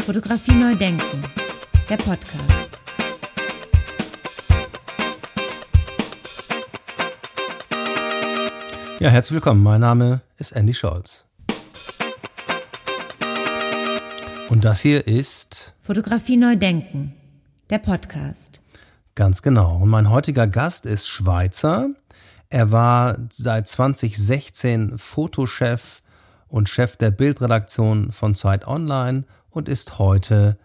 Fotografie neu denken, der Podcast. Ja, herzlich willkommen. Mein Name ist Andy Scholz. Und das hier ist Fotografie neu denken, der Podcast. Ganz genau. Und mein heutiger Gast ist Schweizer. Er war seit 2016 Fotochef und Chef der Bildredaktion von Zeit Online und ist heute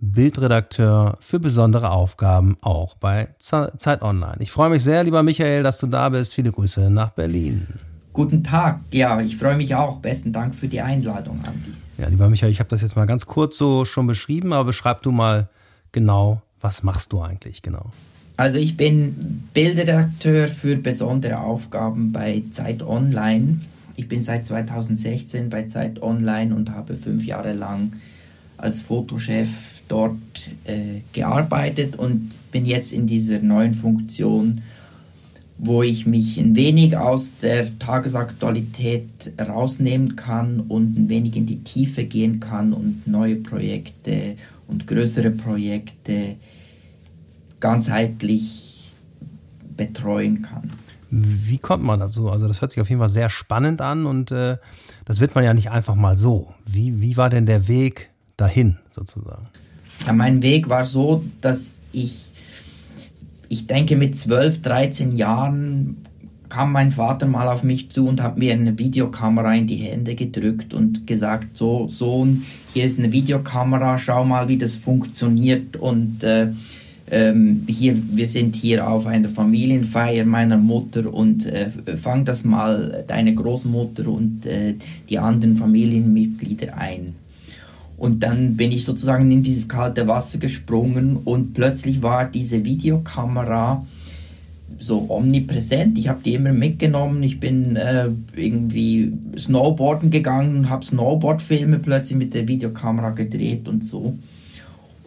Bildredakteur für besondere Aufgaben auch bei Zeit Online. Ich freue mich sehr, lieber Michael, dass du da bist. Viele Grüße nach Berlin. Guten Tag, ja, ich freue mich auch. Besten Dank für die Einladung, Andi. Ja, lieber Michael, ich habe das jetzt mal ganz kurz so schon beschrieben, aber beschreib du mal genau, was machst du eigentlich genau? Also ich bin Bildredakteur für besondere Aufgaben bei Zeit Online. Ich bin seit 2016 bei Zeit Online und habe fünf Jahre lang als Fotochef dort äh, gearbeitet und bin jetzt in dieser neuen Funktion, wo ich mich ein wenig aus der Tagesaktualität rausnehmen kann und ein wenig in die Tiefe gehen kann und neue Projekte und größere Projekte ganzheitlich betreuen kann. Wie kommt man dazu? Also das hört sich auf jeden Fall sehr spannend an und äh, das wird man ja nicht einfach mal so. Wie, wie war denn der Weg dahin sozusagen? Ja, mein Weg war so, dass ich, ich denke mit 12, 13 Jahren kam mein Vater mal auf mich zu und hat mir eine Videokamera in die Hände gedrückt und gesagt, so Sohn, hier ist eine Videokamera, schau mal, wie das funktioniert und äh, ähm, hier, wir sind hier auf einer Familienfeier meiner Mutter und äh, fang das mal deine Großmutter und äh, die anderen Familienmitglieder ein. Und dann bin ich sozusagen in dieses kalte Wasser gesprungen und plötzlich war diese Videokamera so omnipräsent. Ich habe die immer mitgenommen. Ich bin äh, irgendwie Snowboarden gegangen, habe Snowboardfilme plötzlich mit der Videokamera gedreht und so.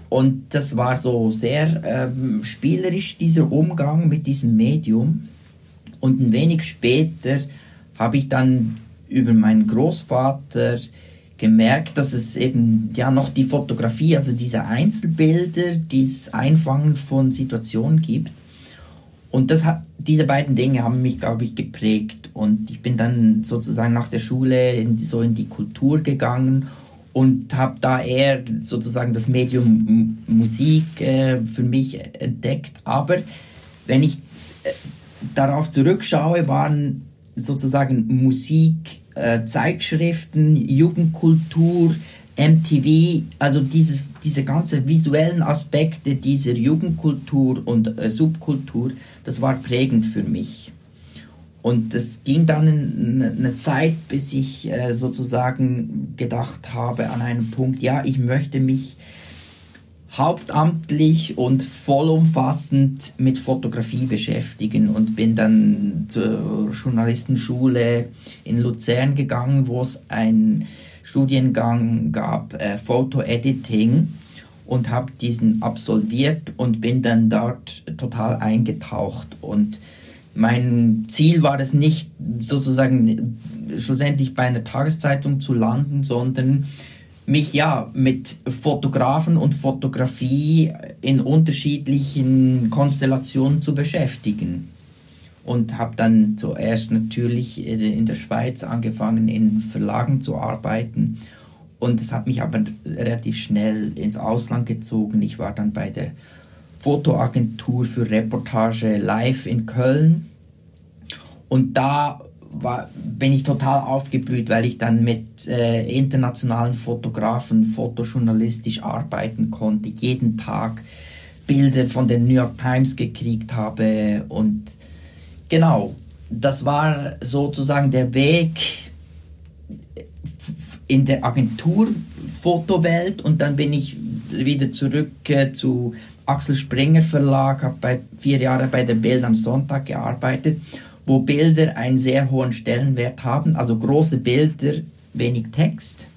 Und das war so sehr ähm, spielerisch, dieser Umgang mit diesem Medium. Und ein wenig später habe ich dann über meinen Großvater gemerkt, dass es eben ja noch die Fotografie, also diese Einzelbilder, dieses Einfangen von Situationen gibt. Und das hat, diese beiden Dinge haben mich, glaube ich, geprägt. Und ich bin dann sozusagen nach der Schule in so in die Kultur gegangen und habe da eher sozusagen das Medium Musik äh, für mich entdeckt. Aber wenn ich äh, darauf zurückschaue, waren sozusagen Musik, äh, Zeitschriften, Jugendkultur, MTV, also dieses, diese ganzen visuellen Aspekte dieser Jugendkultur und äh, Subkultur, das war prägend für mich. Und es ging dann eine Zeit, bis ich äh, sozusagen gedacht habe an einem Punkt, ja, ich möchte mich hauptamtlich und vollumfassend mit Fotografie beschäftigen und bin dann zur Journalistenschule in Luzern gegangen, wo es einen Studiengang gab, äh, Photo Editing und habe diesen absolviert und bin dann dort total eingetaucht. Und mein Ziel war es nicht sozusagen schlussendlich bei einer Tageszeitung zu landen, sondern mich ja mit Fotografen und Fotografie in unterschiedlichen Konstellationen zu beschäftigen. Und habe dann zuerst natürlich in der Schweiz angefangen, in Verlagen zu arbeiten. Und es hat mich aber relativ schnell ins Ausland gezogen. Ich war dann bei der Fotoagentur für Reportage live in Köln. Und da war, bin ich total aufgeblüht, weil ich dann mit äh, internationalen Fotografen fotojournalistisch arbeiten konnte, jeden Tag Bilder von den New York Times gekriegt habe und genau, das war sozusagen der Weg in der Agenturfotowelt und dann bin ich wieder zurück äh, zu Axel Springer Verlag, habe vier Jahre bei der Bild am Sonntag gearbeitet, wo Bilder einen sehr hohen Stellenwert haben, also große Bilder, wenig Text.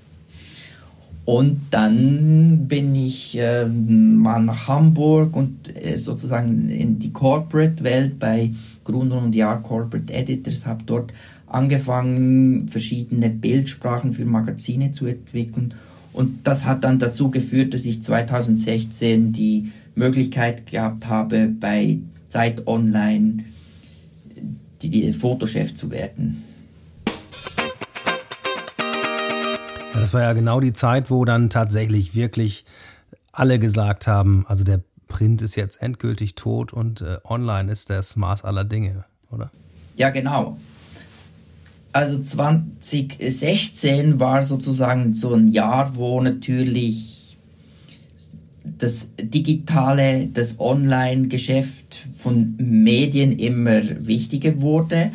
Und dann bin ich äh, mal nach Hamburg und äh, sozusagen in die Corporate-Welt bei Gruner und Jahr Corporate Editors, habe dort angefangen, verschiedene Bildsprachen für Magazine zu entwickeln Und das hat dann dazu geführt, dass ich 2016 die Möglichkeit gehabt habe, bei Zeit Online die, die Fotochef zu werden. Ja, das war ja genau die Zeit, wo dann tatsächlich wirklich alle gesagt haben, also der Print ist jetzt endgültig tot und äh, online ist das Maß aller Dinge, oder? Ja, genau. Also 2016 war sozusagen so ein Jahr, wo natürlich das digitale, das Online-Geschäft von Medien immer wichtiger wurde,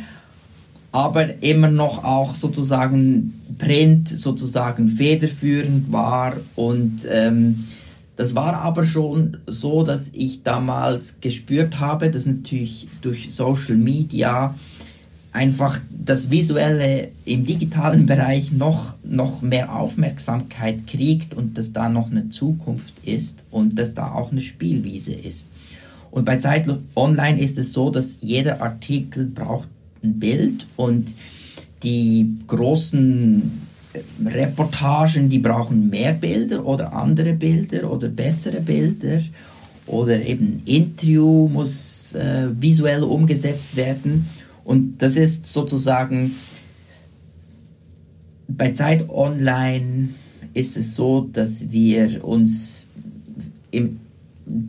aber immer noch auch sozusagen Print sozusagen federführend war. Und ähm, das war aber schon so, dass ich damals gespürt habe, dass natürlich durch Social Media einfach das Visuelle im digitalen Bereich noch, noch mehr Aufmerksamkeit kriegt und dass da noch eine Zukunft ist und dass da auch eine Spielwiese ist. Und bei Zeit Online ist es so, dass jeder Artikel braucht ein Bild und die großen äh, Reportagen, die brauchen mehr Bilder oder andere Bilder oder bessere Bilder oder eben Interview muss äh, visuell umgesetzt werden. Und das ist sozusagen bei Zeit Online ist es so, dass wir uns im,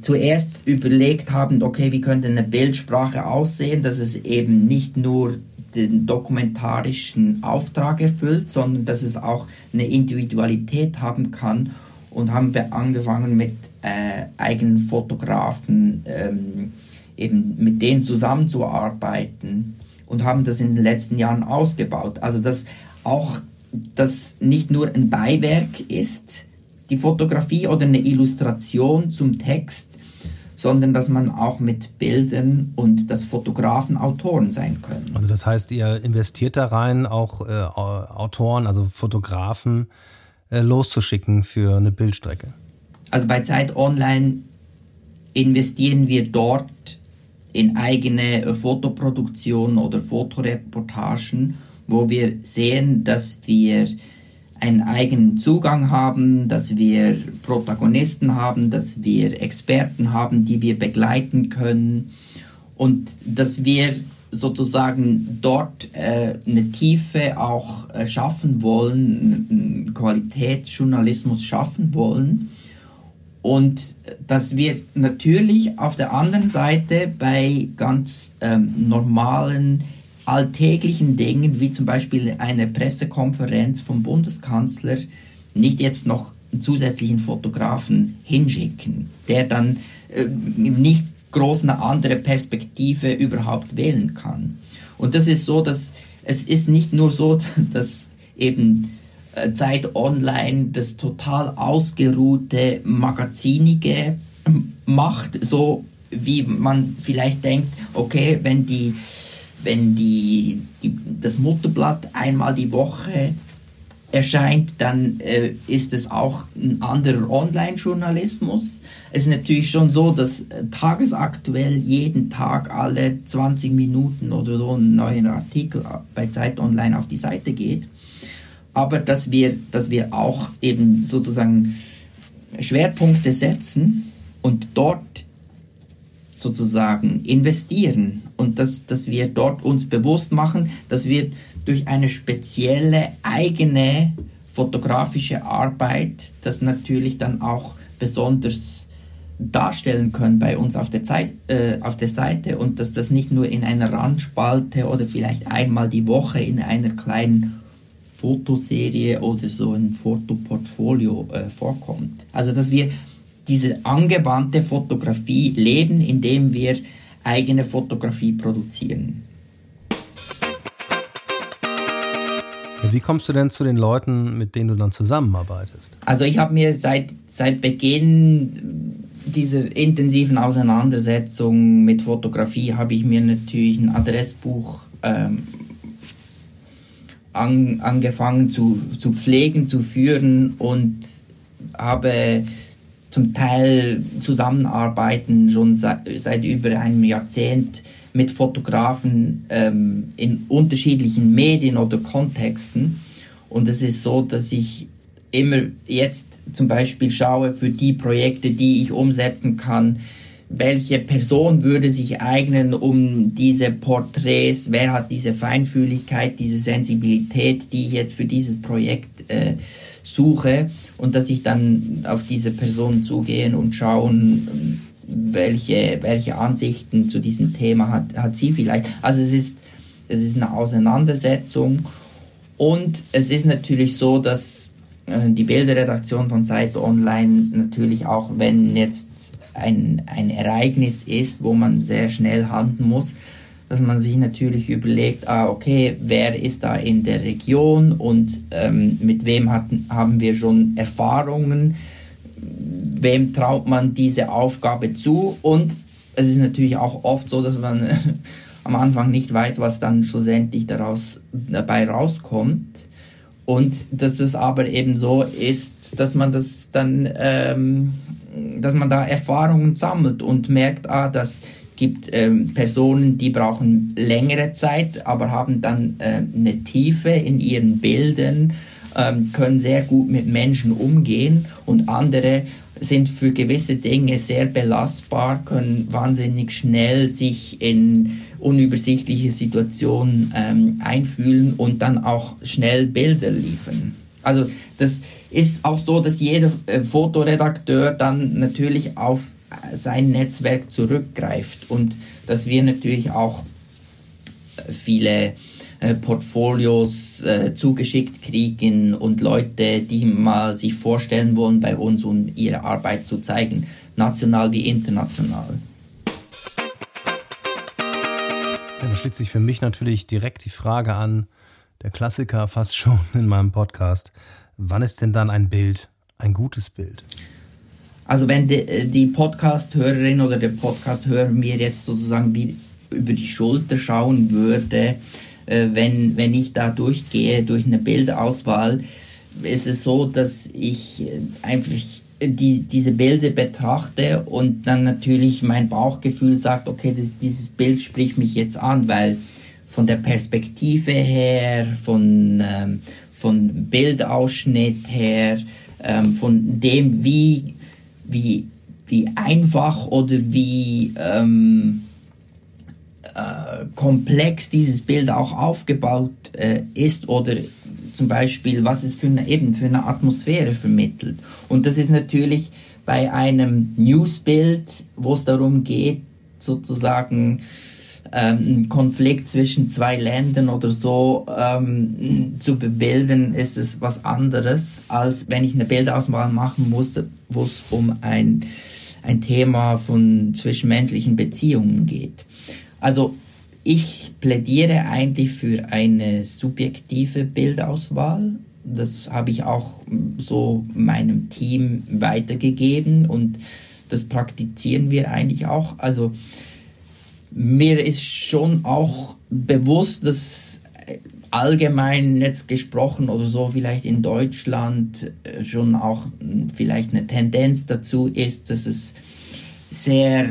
zuerst überlegt haben, okay, wie könnte eine Bildsprache aussehen, dass es eben nicht nur den dokumentarischen Auftrag erfüllt, sondern dass es auch eine Individualität haben kann und haben wir angefangen mit äh, eigenen Fotografen ähm, eben mit denen zusammenzuarbeiten und haben das in den letzten Jahren ausgebaut. Also dass auch das nicht nur ein Beiwerk ist, die Fotografie oder eine Illustration zum Text, sondern dass man auch mit Bildern und dass Fotografen Autoren sein können. Also das heißt, ihr investiert da rein, auch äh, Autoren, also Fotografen äh, loszuschicken für eine Bildstrecke. Also bei Zeit Online investieren wir dort in eigene Fotoproduktion oder Fotoreportagen, wo wir sehen, dass wir einen eigenen Zugang haben, dass wir Protagonisten haben, dass wir Experten haben, die wir begleiten können. Und dass wir sozusagen dort äh, eine Tiefe auch äh, schaffen wollen, Qualitätsjournalismus schaffen wollen und dass wir natürlich auf der anderen Seite bei ganz ähm, normalen, alltäglichen Dingen, wie zum Beispiel eine Pressekonferenz vom Bundeskanzler, nicht jetzt noch einen zusätzlichen Fotografen hinschicken, der dann äh, nicht groß eine andere Perspektive überhaupt wählen kann. Und das ist so, dass es ist nicht nur so, dass eben Zeit Online das total ausgeruhte, magazinige macht, so wie man vielleicht denkt, okay, wenn die, wenn die, die das Mutterblatt einmal die Woche erscheint, dann äh, ist es auch ein anderer Online-Journalismus. Es ist natürlich schon so, dass äh, tagesaktuell jeden Tag alle 20 Minuten oder so ein neuer Artikel bei Zeit Online auf die Seite geht aber dass wir, dass wir auch eben sozusagen Schwerpunkte setzen und dort sozusagen investieren und dass, dass wir dort uns bewusst machen, dass wir durch eine spezielle eigene fotografische Arbeit das natürlich dann auch besonders darstellen können bei uns auf der, Zeit, äh, auf der Seite und dass das nicht nur in einer Randspalte oder vielleicht einmal die Woche in einer kleinen Fotoserie oder so ein Fotoportfolio äh, vorkommt. Also dass wir diese angewandte Fotografie leben, indem wir eigene Fotografie produzieren. Wie kommst du denn zu den Leuten, mit denen du dann zusammenarbeitest? Also ich habe mir seit, seit Beginn dieser intensiven Auseinandersetzung mit Fotografie habe ich mir natürlich ein Adressbuch ähm, an, angefangen zu, zu pflegen, zu führen und habe zum Teil Zusammenarbeiten schon seit, seit über einem Jahrzehnt mit Fotografen ähm, in unterschiedlichen Medien oder Kontexten. Und es ist so, dass ich immer jetzt zum Beispiel schaue für die Projekte, die ich umsetzen kann, welche Person würde sich eignen, um diese Porträts, wer hat diese Feinfühligkeit, diese Sensibilität, die ich jetzt für dieses Projekt äh, suche und dass ich dann auf diese Person zugehen und schauen, welche, welche Ansichten zu diesem Thema hat, hat sie vielleicht. Also es ist, es ist eine Auseinandersetzung und es ist natürlich so, dass äh, die Bilderredaktion von Seite Online natürlich auch, wenn jetzt ein, ein Ereignis ist, wo man sehr schnell handeln muss, dass man sich natürlich überlegt, ah, okay, wer ist da in der Region und ähm, mit wem hatten, haben wir schon Erfahrungen, wem traut man diese Aufgabe zu und es ist natürlich auch oft so, dass man am Anfang nicht weiß, was dann schlussendlich daraus dabei rauskommt. Und dass es aber eben so ist, dass man das dann, ähm, dass man da Erfahrungen sammelt und merkt, ah, das gibt ähm, Personen, die brauchen längere Zeit, aber haben dann äh, eine Tiefe in ihren Bildern, ähm, können sehr gut mit Menschen umgehen und andere sind für gewisse Dinge sehr belastbar, können wahnsinnig schnell sich in unübersichtliche Situationen ähm, einfühlen und dann auch schnell Bilder liefern. Also das ist auch so, dass jeder äh, Fotoredakteur dann natürlich auf sein Netzwerk zurückgreift und dass wir natürlich auch äh, viele äh, Portfolios äh, zugeschickt kriegen und Leute, die mal sich vorstellen wollen bei uns, um ihre Arbeit zu zeigen, national wie international. Ja, da schließt sich für mich natürlich direkt die Frage an, der Klassiker fast schon in meinem Podcast. Wann ist denn dann ein Bild ein gutes Bild? Also wenn die, äh, die Podcast-Hörerin oder der Podcast-Hörer mir jetzt sozusagen wie über die Schulter schauen würde, äh, wenn, wenn ich da durchgehe durch eine Bildauswahl, ist es so, dass ich äh, einfach die, diese Bilder betrachte und dann natürlich mein Bauchgefühl sagt, okay, das, dieses Bild spricht mich jetzt an, weil von der Perspektive her, von, ähm, von Bildausschnitt her, ähm, von dem, wie, wie, wie einfach oder wie ähm, äh, komplex dieses Bild auch aufgebaut äh, ist oder zum Beispiel, was es für eine, eben für eine Atmosphäre vermittelt. Und das ist natürlich bei einem Newsbild, wo es darum geht, sozusagen ähm, Konflikt zwischen zwei Ländern oder so ähm, zu bebilden, ist es was anderes, als wenn ich eine Bildauswahl machen musste, wo es um ein, ein Thema von zwischenmenschlichen Beziehungen geht. Also ich plädiere eigentlich für eine subjektive Bildauswahl. Das habe ich auch so meinem Team weitergegeben und das praktizieren wir eigentlich auch. Also mir ist schon auch bewusst, dass allgemein jetzt gesprochen oder so vielleicht in Deutschland äh, schon auch vielleicht eine Tendenz dazu ist, dass es sehr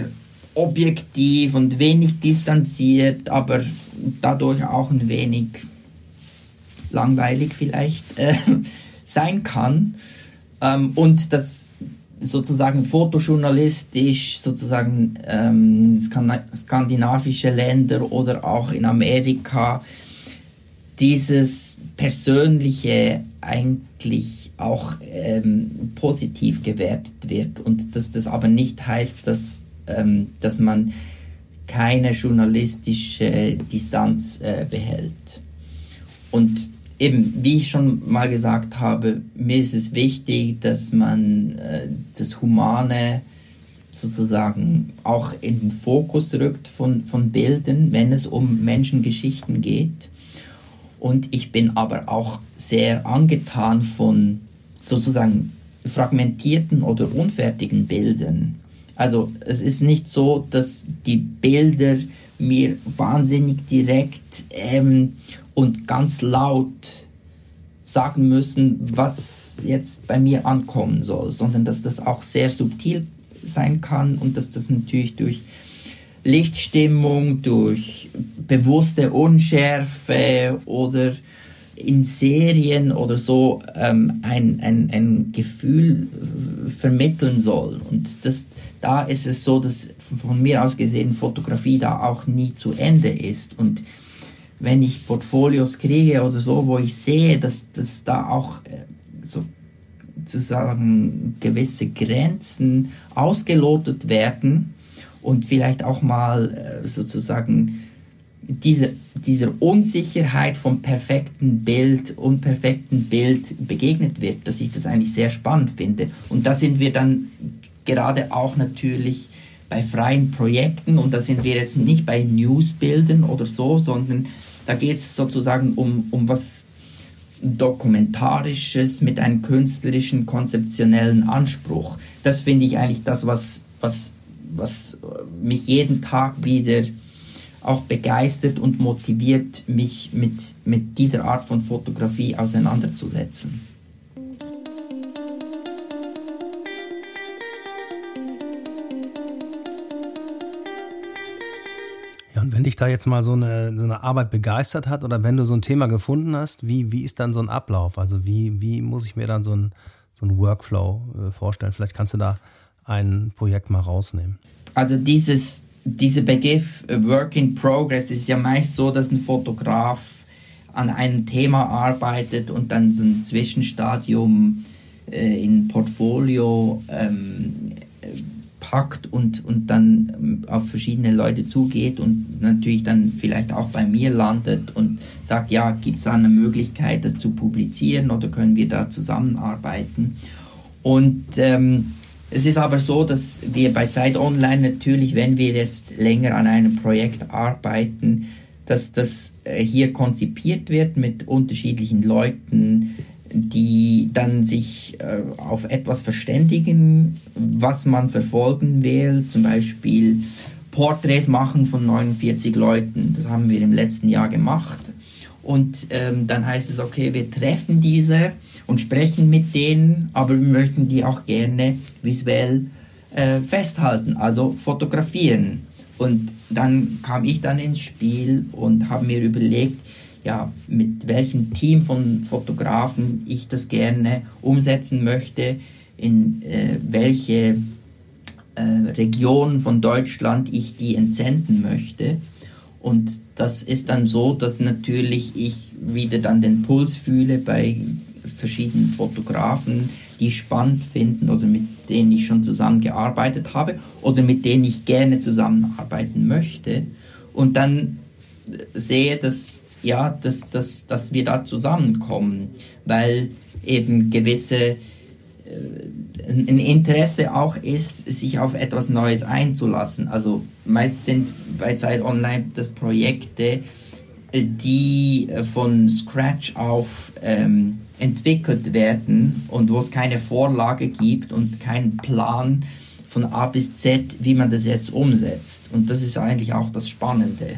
objektiv und wenig distanziert, aber dadurch auch ein wenig langweilig vielleicht äh, sein kann. Ähm, und das sozusagen fotojournalistisch, sozusagen ähm, skandinavische Länder oder auch in Amerika, dieses Persönliche eigentlich auch ähm, positiv gewertet wird und dass das aber nicht heißt, dass ähm, dass man keine journalistische Distanz äh, behält. Und eben, wie ich schon mal gesagt habe, mir ist es wichtig, dass man äh, das Humane sozusagen auch in den Fokus rückt von, von Bildern, wenn es um Menschengeschichten geht. Und ich bin aber auch sehr angetan von sozusagen fragmentierten oder unfertigen Bildern. Also es ist nicht so, dass die Bilder mir wahnsinnig direkt ähm, und ganz laut sagen müssen, was jetzt bei mir ankommen soll, sondern dass das auch sehr subtil sein kann und dass das natürlich durch Lichtstimmung, durch bewusste Unschärfe oder in Serien oder so ähm, ein, ein, ein Gefühl vermitteln soll. Und das, da ist es so, dass von mir aus gesehen Fotografie da auch nie zu Ende ist. Und wenn ich Portfolios kriege oder so, wo ich sehe, dass, dass da auch äh, sozusagen gewisse Grenzen ausgelotet werden und vielleicht auch mal äh, sozusagen diese, dieser Unsicherheit vom perfekten Bild, unperfekten Bild begegnet wird, dass ich das eigentlich sehr spannend finde. Und da sind wir dann gerade auch natürlich bei freien Projekten und da sind wir jetzt nicht bei Newsbildern oder so, sondern da geht es sozusagen um, um was Dokumentarisches mit einem künstlerischen, konzeptionellen Anspruch. Das finde ich eigentlich das, was, was, was mich jeden Tag wieder auch begeistert und motiviert, mich mit, mit dieser Art von Fotografie auseinanderzusetzen. Dich da jetzt mal so eine, so eine Arbeit begeistert hat oder wenn du so ein Thema gefunden hast, wie, wie ist dann so ein Ablauf? Also wie, wie muss ich mir dann so ein, so ein Workflow äh, vorstellen? Vielleicht kannst du da ein Projekt mal rausnehmen. Also dieses dieser Begriff äh, Work in Progress ist ja meist so, dass ein Fotograf an einem Thema arbeitet und dann so ein Zwischenstadium äh, in Portfolio ähm, packt und, und dann ähm, auf verschiedene Leute zugeht und natürlich dann vielleicht auch bei mir landet und sagt, ja, gibt es da eine Möglichkeit, das zu publizieren oder können wir da zusammenarbeiten? Und ähm, es ist aber so, dass wir bei Zeit Online natürlich, wenn wir jetzt länger an einem Projekt arbeiten, dass das äh, hier konzipiert wird mit unterschiedlichen Leuten, die dann sich äh, auf etwas verständigen, was man verfolgen will, zum Beispiel Porträts machen von 49 Leuten. Das haben wir im letzten Jahr gemacht. Und ähm, dann heißt es, okay, wir treffen diese und sprechen mit denen, aber wir möchten die auch gerne visuell äh, festhalten, also fotografieren. Und dann kam ich dann ins Spiel und habe mir überlegt, ja, mit welchem Team von Fotografen ich das gerne umsetzen möchte, in äh, welche äh, Region von Deutschland ich die entsenden möchte. Und das ist dann so, dass natürlich ich wieder dann den Puls fühle bei verschiedenen Fotografen, die spannend finden oder mit denen ich schon zusammengearbeitet habe oder mit denen ich gerne zusammenarbeiten möchte und dann sehe, dass ja, dass, dass, dass wir da zusammenkommen, weil eben gewisse äh, ein Interesse auch ist, sich auf etwas Neues einzulassen. Also meist sind bei Zeit Online das Projekte, die von Scratch auf ähm, entwickelt werden und wo es keine Vorlage gibt und keinen Plan von A bis Z, wie man das jetzt umsetzt. Und das ist eigentlich auch das Spannende.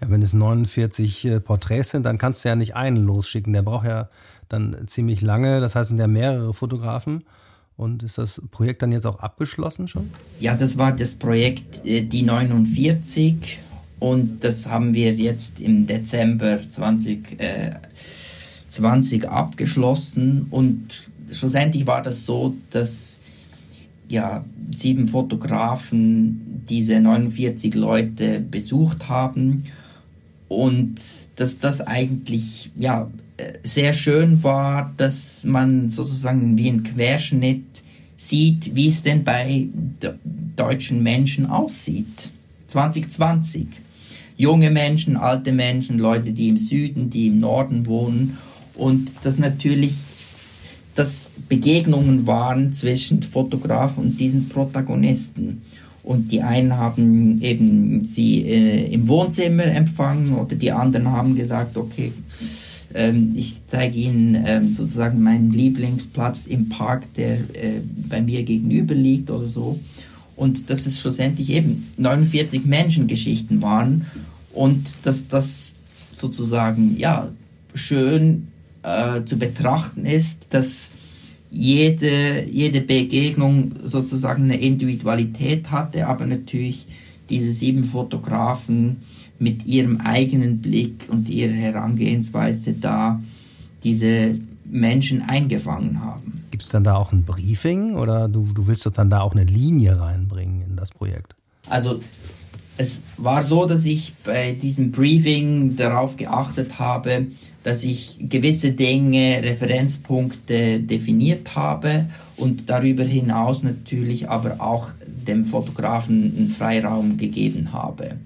Ja, wenn es 49 äh, Porträts sind, dann kannst du ja nicht einen losschicken. Der braucht ja dann ziemlich lange. Das heißt, sind ja mehrere Fotografen. Und ist das Projekt dann jetzt auch abgeschlossen schon? Ja, das war das Projekt äh, Die 49 und das haben wir jetzt im Dezember 2020 äh, abgeschlossen. Und schlussendlich war das so, dass ja, sieben Fotografen diese 49 Leute besucht haben und dass das eigentlich ja, sehr schön war, dass man sozusagen wie ein Querschnitt sieht, wie es denn bei deutschen Menschen aussieht. 2020 junge Menschen, alte Menschen, Leute, die im Süden, die im Norden wohnen und das natürlich dass Begegnungen waren zwischen Fotograf und diesen Protagonisten. Und die einen haben eben sie äh, im Wohnzimmer empfangen oder die anderen haben gesagt, okay, ähm, ich zeige Ihnen ähm, sozusagen meinen Lieblingsplatz im Park, der äh, bei mir gegenüber liegt oder so. Und dass es schlussendlich eben 49 Menschengeschichten waren und dass das sozusagen ja schön äh, zu betrachten ist, dass jede, jede Begegnung sozusagen eine Individualität hatte, aber natürlich diese sieben Fotografen mit ihrem eigenen Blick und ihrer Herangehensweise da diese Menschen eingefangen haben. Gibt es dann da auch ein Briefing oder du, du willst doch dann da auch eine Linie reinbringen in das Projekt? Also es war so, dass ich bei diesem Briefing darauf geachtet habe, dass ich gewisse Dinge, Referenzpunkte definiert habe und darüber hinaus natürlich aber auch dem Fotografen einen Freiraum gegeben habe.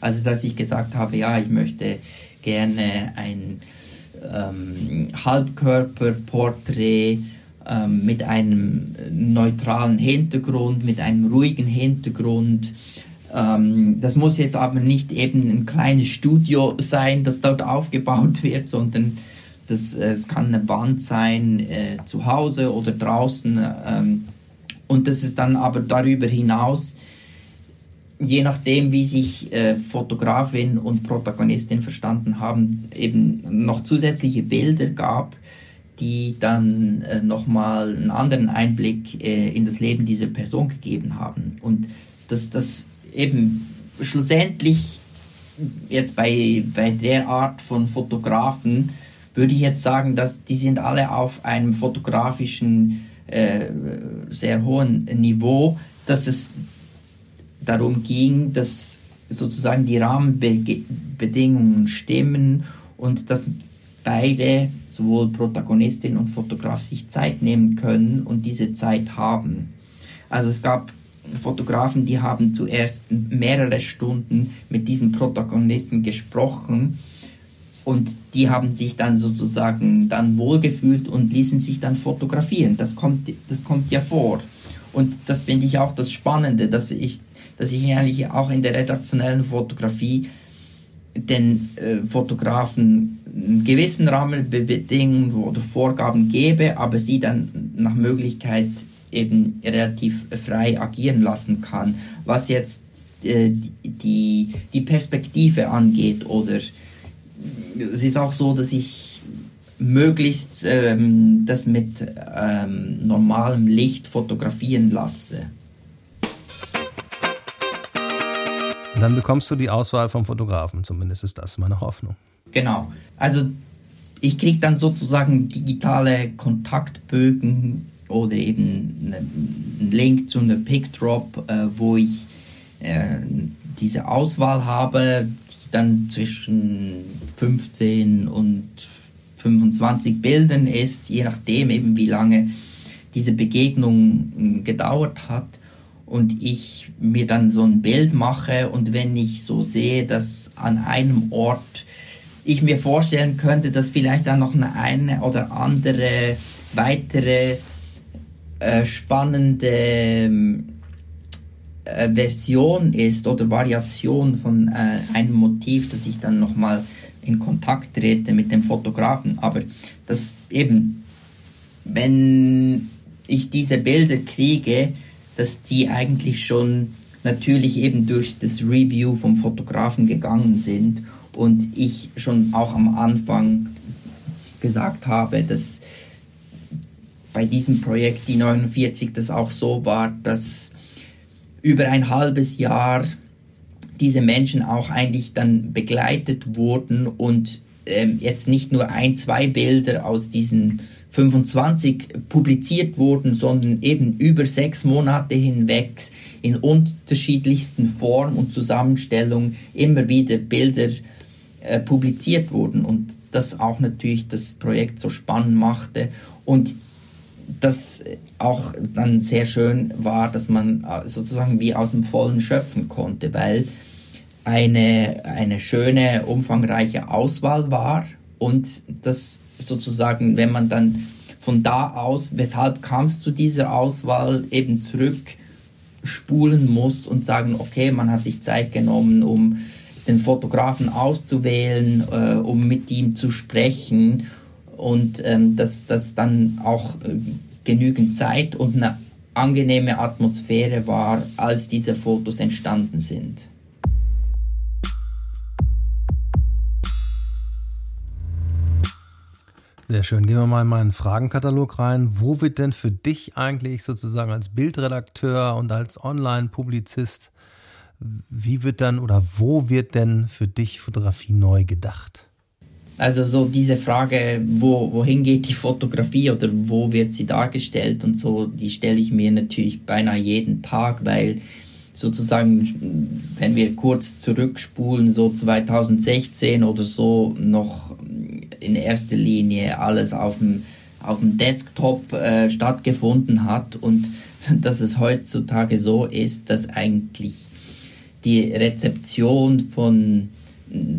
Also dass ich gesagt habe, ja, ich möchte gerne ein ähm, Halbkörperporträt ähm, mit einem neutralen Hintergrund, mit einem ruhigen Hintergrund. Ähm, das muss jetzt aber nicht eben ein kleines Studio sein, das dort aufgebaut wird, sondern das, äh, es kann eine Wand sein äh, zu Hause oder draußen. Ähm, und das ist dann aber darüber hinaus je nachdem, wie sich äh, Fotografin und Protagonistin verstanden haben, eben noch zusätzliche Bilder gab, die dann äh, nochmal einen anderen Einblick äh, in das Leben dieser Person gegeben haben. Und dass das eben schlussendlich jetzt bei, bei der Art von Fotografen würde ich jetzt sagen, dass die sind alle auf einem fotografischen äh, sehr hohen Niveau, dass es darum ging, dass sozusagen die Rahmenbedingungen stimmen und dass beide, sowohl Protagonistin und Fotograf, sich Zeit nehmen können und diese Zeit haben. Also es gab Fotografen, die haben zuerst mehrere Stunden mit diesen Protagonisten gesprochen und die haben sich dann sozusagen dann wohlgefühlt und ließen sich dann fotografieren. Das kommt, das kommt ja vor. Und das finde ich auch das Spannende, dass ich dass ich eigentlich auch in der redaktionellen Fotografie den äh, Fotografen einen gewissen Rahmenbedingungen oder Vorgaben gebe, aber sie dann nach Möglichkeit eben relativ frei agieren lassen kann. Was jetzt äh, die, die Perspektive angeht oder es ist auch so, dass ich möglichst ähm, das mit ähm, normalem Licht fotografieren lasse. Und dann bekommst du die Auswahl vom Fotografen, zumindest ist das meine Hoffnung. Genau. Also ich kriege dann sozusagen digitale Kontaktbögen oder eben einen Link zu einem Pickdrop, äh, wo ich äh, diese Auswahl habe, die dann zwischen 15 und 25 Bildern ist, je nachdem eben wie lange diese Begegnung hm, gedauert hat. Und ich mir dann so ein Bild mache und wenn ich so sehe, dass an einem Ort ich mir vorstellen könnte, dass vielleicht dann noch eine, eine oder andere weitere äh, spannende äh, Version ist oder Variation von äh, einem Motiv, dass ich dann nochmal in Kontakt trete mit dem Fotografen. Aber das eben, wenn ich diese Bilder kriege, dass die eigentlich schon natürlich eben durch das Review vom Fotografen gegangen sind und ich schon auch am Anfang gesagt habe, dass bei diesem Projekt die 49 das auch so war, dass über ein halbes Jahr diese Menschen auch eigentlich dann begleitet wurden und ähm, jetzt nicht nur ein, zwei Bilder aus diesen 25 publiziert wurden, sondern eben über sechs Monate hinweg in unterschiedlichsten Formen und Zusammenstellungen immer wieder Bilder äh, publiziert wurden und das auch natürlich das Projekt so spannend machte. Und das auch dann sehr schön war, dass man äh, sozusagen wie aus dem Vollen schöpfen konnte, weil eine, eine schöne, umfangreiche Auswahl war und das sozusagen, wenn man dann von da aus, weshalb kam es zu dieser Auswahl, eben zurückspulen muss und sagen, okay, man hat sich Zeit genommen, um den Fotografen auszuwählen, äh, um mit ihm zu sprechen und ähm, dass das dann auch äh, genügend Zeit und eine angenehme Atmosphäre war, als diese Fotos entstanden sind. Sehr schön. Gehen wir mal in meinen Fragenkatalog rein. Wo wird denn für dich eigentlich sozusagen als Bildredakteur und als Online-Publizist, wie wird dann oder wo wird denn für dich Fotografie neu gedacht? Also so diese Frage, wo, wohin geht die Fotografie oder wo wird sie dargestellt und so, die stelle ich mir natürlich beinahe jeden Tag, weil sozusagen, wenn wir kurz zurückspulen, so 2016 oder so, noch in erster Linie alles auf dem, auf dem Desktop äh, stattgefunden hat und dass es heutzutage so ist, dass eigentlich die Rezeption von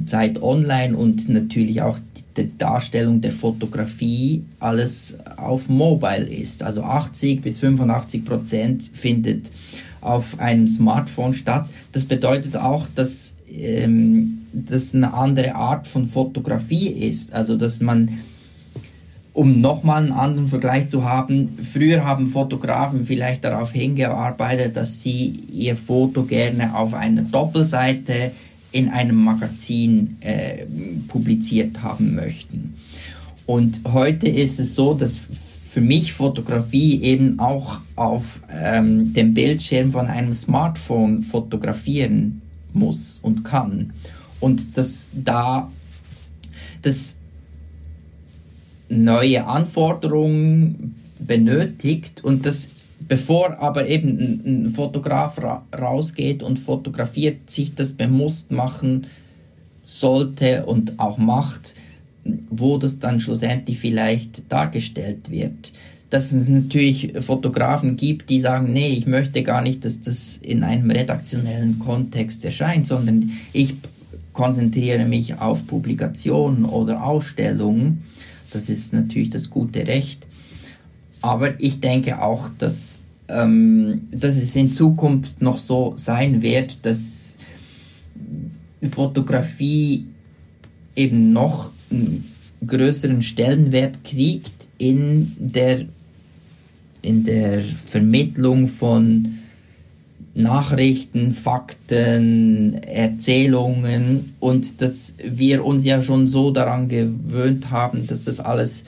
Zeit Online und natürlich auch die Darstellung der Fotografie alles auf Mobile ist. Also 80 bis 85 Prozent findet auf einem Smartphone statt. Das bedeutet auch, dass ähm, das eine andere Art von Fotografie ist. Also dass man um nochmal einen anderen Vergleich zu haben, früher haben Fotografen vielleicht darauf hingearbeitet, dass sie ihr Foto gerne auf einer Doppelseite in einem Magazin äh, publiziert haben möchten. Und heute ist es so, dass für mich Fotografie eben auch auf ähm, dem Bildschirm von einem Smartphone fotografieren muss und kann. Und dass da das neue Anforderungen benötigt und das bevor aber eben ein, ein Fotograf ra rausgeht und fotografiert, sich das bewusst machen sollte und auch macht, wo das dann schlussendlich vielleicht dargestellt wird. Dass es natürlich Fotografen gibt, die sagen, nee, ich möchte gar nicht, dass das in einem redaktionellen Kontext erscheint, sondern ich konzentriere mich auf Publikationen oder Ausstellungen. Das ist natürlich das gute Recht. Aber ich denke auch, dass ähm, dass es in Zukunft noch so sein wird, dass Fotografie eben noch einen größeren Stellenwert kriegt in der, in der Vermittlung von Nachrichten, Fakten, Erzählungen. Und dass wir uns ja schon so daran gewöhnt haben, dass das alles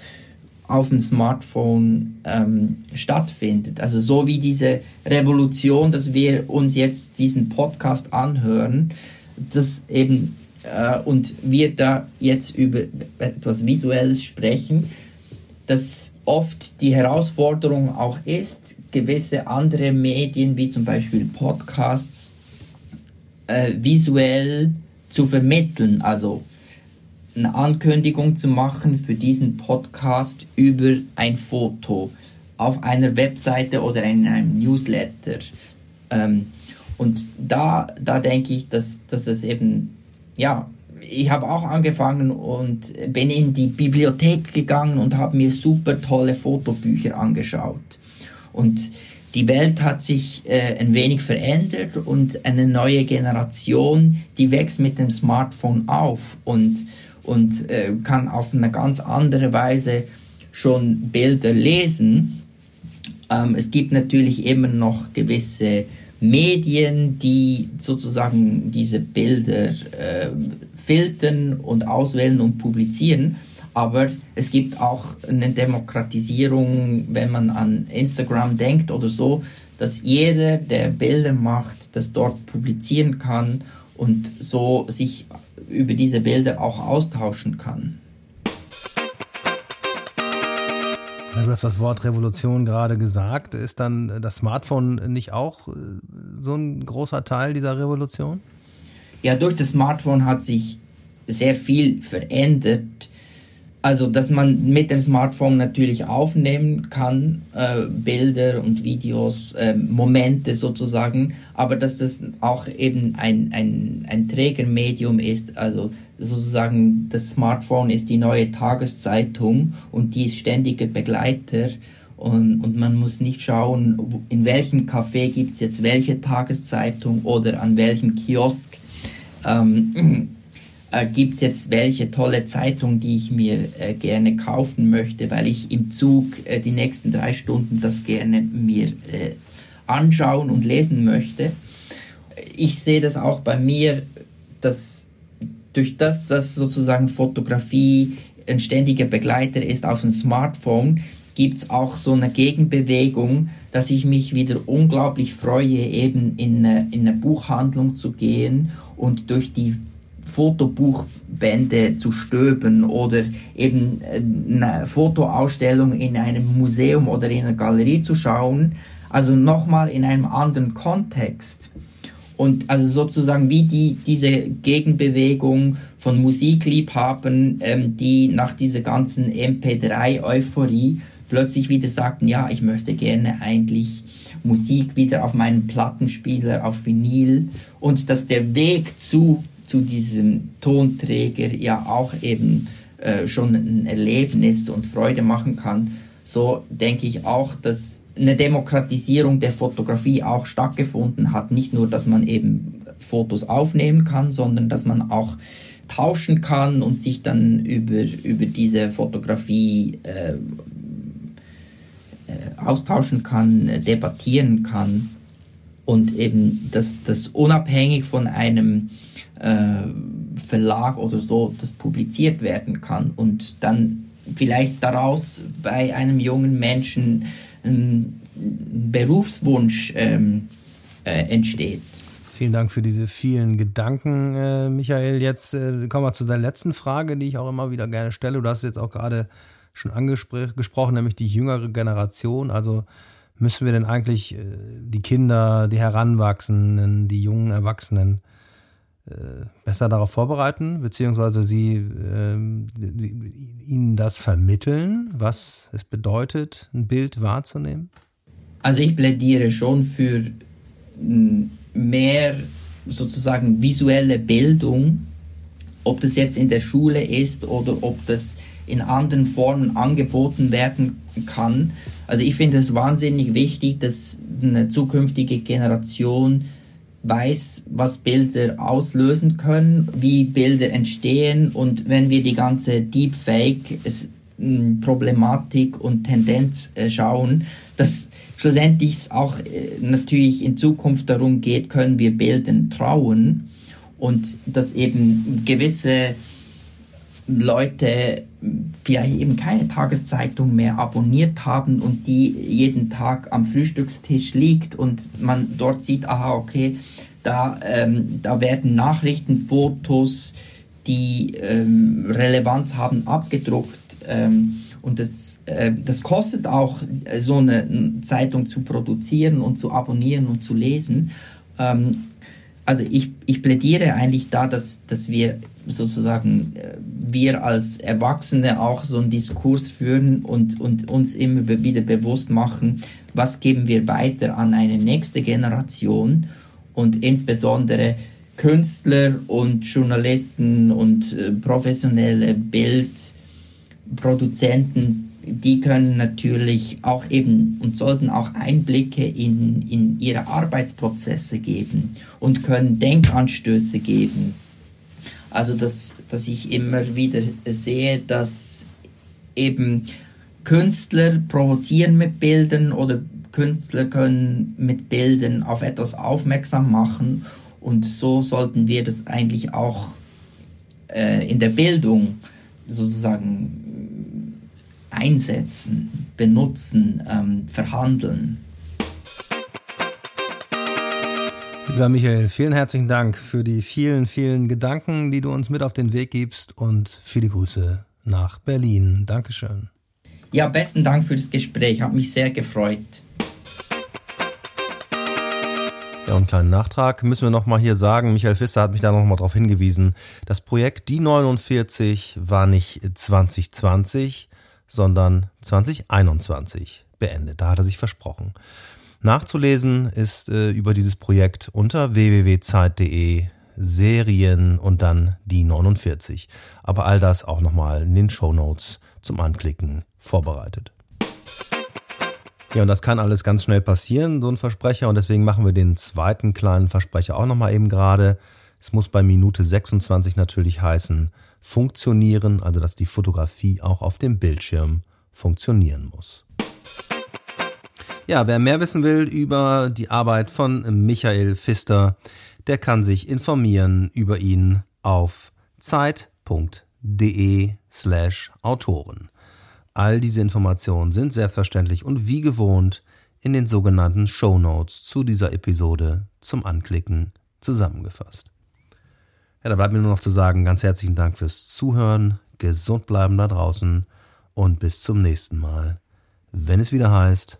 auf dem Smartphone ähm, stattfindet. Also so wie diese Revolution, dass wir uns jetzt diesen Podcast anhören, das eben äh, und wir da jetzt über etwas Visuelles sprechen, dass oft die Herausforderung auch ist, gewisse andere Medien wie zum Beispiel Podcasts äh, visuell zu vermitteln. Also eine Ankündigung zu machen für diesen Podcast über ein Foto auf einer Webseite oder in einem Newsletter. Ähm, und da, da denke ich, dass, dass es eben, ja, ich habe auch angefangen und bin in die Bibliothek gegangen und habe mir super tolle Fotobücher angeschaut. Und die Welt hat sich äh, ein wenig verändert und eine neue Generation, die wächst mit dem Smartphone auf. Und und äh, kann auf eine ganz andere Weise schon Bilder lesen. Ähm, es gibt natürlich immer noch gewisse Medien, die sozusagen diese Bilder äh, filtern und auswählen und publizieren. Aber es gibt auch eine Demokratisierung, wenn man an Instagram denkt oder so, dass jeder, der Bilder macht, das dort publizieren kann und so sich über diese Bilder auch austauschen kann. Du hast das Wort Revolution gerade gesagt. Ist dann das Smartphone nicht auch äh, so ein großer Teil dieser Revolution? Ja, durch das Smartphone hat sich sehr viel verändert also, dass man mit dem Smartphone natürlich aufnehmen kann, äh, Bilder und Videos, äh, Momente sozusagen, aber dass das auch eben ein, ein, ein Trägermedium ist, also sozusagen das Smartphone ist die neue Tageszeitung und die ist ständiger Begleiter und, und man muss nicht schauen, in welchem Café gibt es jetzt welche Tageszeitung oder an welchem Kiosk. Ähm, äh, gibt es jetzt welche tolle Zeitung, die ich mir äh, gerne kaufen möchte, weil ich im Zug äh, die nächsten drei Stunden das gerne mir äh, anschauen und lesen möchte. Ich sehe das auch bei mir, dass durch das, dass sozusagen Fotografie ein ständiger Begleiter ist auf dem Smartphone, gibt es auch so eine Gegenbewegung, dass ich mich wieder unglaublich freue, eben in eine, in eine Buchhandlung zu gehen und durch die Fotobuchbände zu stöbern oder eben äh, eine Fotoausstellung in einem Museum oder in einer Galerie zu schauen, also nochmal in einem anderen Kontext. Und also sozusagen wie die, diese Gegenbewegung von Musikliebhabern, ähm, die nach dieser ganzen MP3-Euphorie plötzlich wieder sagten, ja, ich möchte gerne eigentlich Musik wieder auf meinen Plattenspieler, auf Vinyl und dass der Weg zu, zu diesem Tonträger ja auch eben äh, schon ein Erlebnis und Freude machen kann. So denke ich auch, dass eine Demokratisierung der Fotografie auch stattgefunden hat. Nicht nur, dass man eben Fotos aufnehmen kann, sondern dass man auch tauschen kann und sich dann über, über diese Fotografie äh, äh, austauschen kann, äh, debattieren kann und eben das, das unabhängig von einem äh, Verlag oder so das publiziert werden kann und dann vielleicht daraus bei einem jungen Menschen ein Berufswunsch ähm, äh, entsteht. Vielen Dank für diese vielen Gedanken, äh, Michael. Jetzt äh, kommen wir zu der letzten Frage, die ich auch immer wieder gerne stelle. Du hast jetzt auch gerade schon angesprochen, nämlich die jüngere Generation. Also müssen wir denn eigentlich äh, die Kinder, die Heranwachsenden, die jungen Erwachsenen äh, besser darauf vorbereiten, beziehungsweise sie äh, ihnen das vermitteln, was es bedeutet, ein Bild wahrzunehmen? Also ich plädiere schon für mehr sozusagen visuelle Bildung, ob das jetzt in der Schule ist oder ob das in anderen Formen angeboten werden kann. Also ich finde es wahnsinnig wichtig, dass eine zukünftige Generation weiß, was Bilder auslösen können, wie Bilder entstehen. Und wenn wir die ganze Deepfake Problematik und Tendenz äh, schauen, dass schlussendlich auch äh, natürlich in Zukunft darum geht, können wir Bildern trauen und dass eben gewisse Leute vielleicht eben keine Tageszeitung mehr abonniert haben und die jeden Tag am Frühstückstisch liegt und man dort sieht, aha, okay, da, ähm, da werden Nachrichten, Fotos, die ähm, Relevanz haben, abgedruckt. Ähm, und das, äh, das kostet auch, äh, so eine Zeitung zu produzieren und zu abonnieren und zu lesen. Ähm, also ich, ich plädiere eigentlich da, dass, dass wir sozusagen äh, wir als Erwachsene auch so einen Diskurs führen und, und uns immer wieder bewusst machen, was geben wir weiter an eine nächste Generation und insbesondere Künstler und Journalisten und äh, professionelle Bildproduzenten, die können natürlich auch eben und sollten auch Einblicke in, in ihre Arbeitsprozesse geben und können Denkanstöße geben also, dass, dass ich immer wieder sehe, dass eben Künstler provozieren mit Bildern oder Künstler können mit Bildern auf etwas aufmerksam machen und so sollten wir das eigentlich auch äh, in der Bildung sozusagen einsetzen, benutzen, ähm, verhandeln. Lieber Michael, vielen herzlichen Dank für die vielen, vielen Gedanken, die du uns mit auf den Weg gibst und viele Grüße nach Berlin. Dankeschön. Ja, besten Dank für das Gespräch, hat mich sehr gefreut. Ja, und einen kleinen Nachtrag müssen wir nochmal hier sagen. Michael Fisser hat mich da nochmal darauf hingewiesen. Das Projekt Die 49 war nicht 2020, sondern 2021 beendet. Da hat er sich versprochen. Nachzulesen ist äh, über dieses Projekt unter www.zeit.de Serien und dann die 49. Aber all das auch nochmal in den Show Notes zum Anklicken vorbereitet. Ja, und das kann alles ganz schnell passieren, so ein Versprecher. Und deswegen machen wir den zweiten kleinen Versprecher auch nochmal eben gerade. Es muss bei Minute 26 natürlich heißen, funktionieren, also dass die Fotografie auch auf dem Bildschirm funktionieren muss. Ja, wer mehr wissen will über die Arbeit von Michael Pfister, der kann sich informieren über ihn auf zeit.de slash Autoren. All diese Informationen sind selbstverständlich und wie gewohnt in den sogenannten Show Notes zu dieser Episode zum Anklicken zusammengefasst. Ja, da bleibt mir nur noch zu sagen, ganz herzlichen Dank fürs Zuhören, gesund bleiben da draußen und bis zum nächsten Mal, wenn es wieder heißt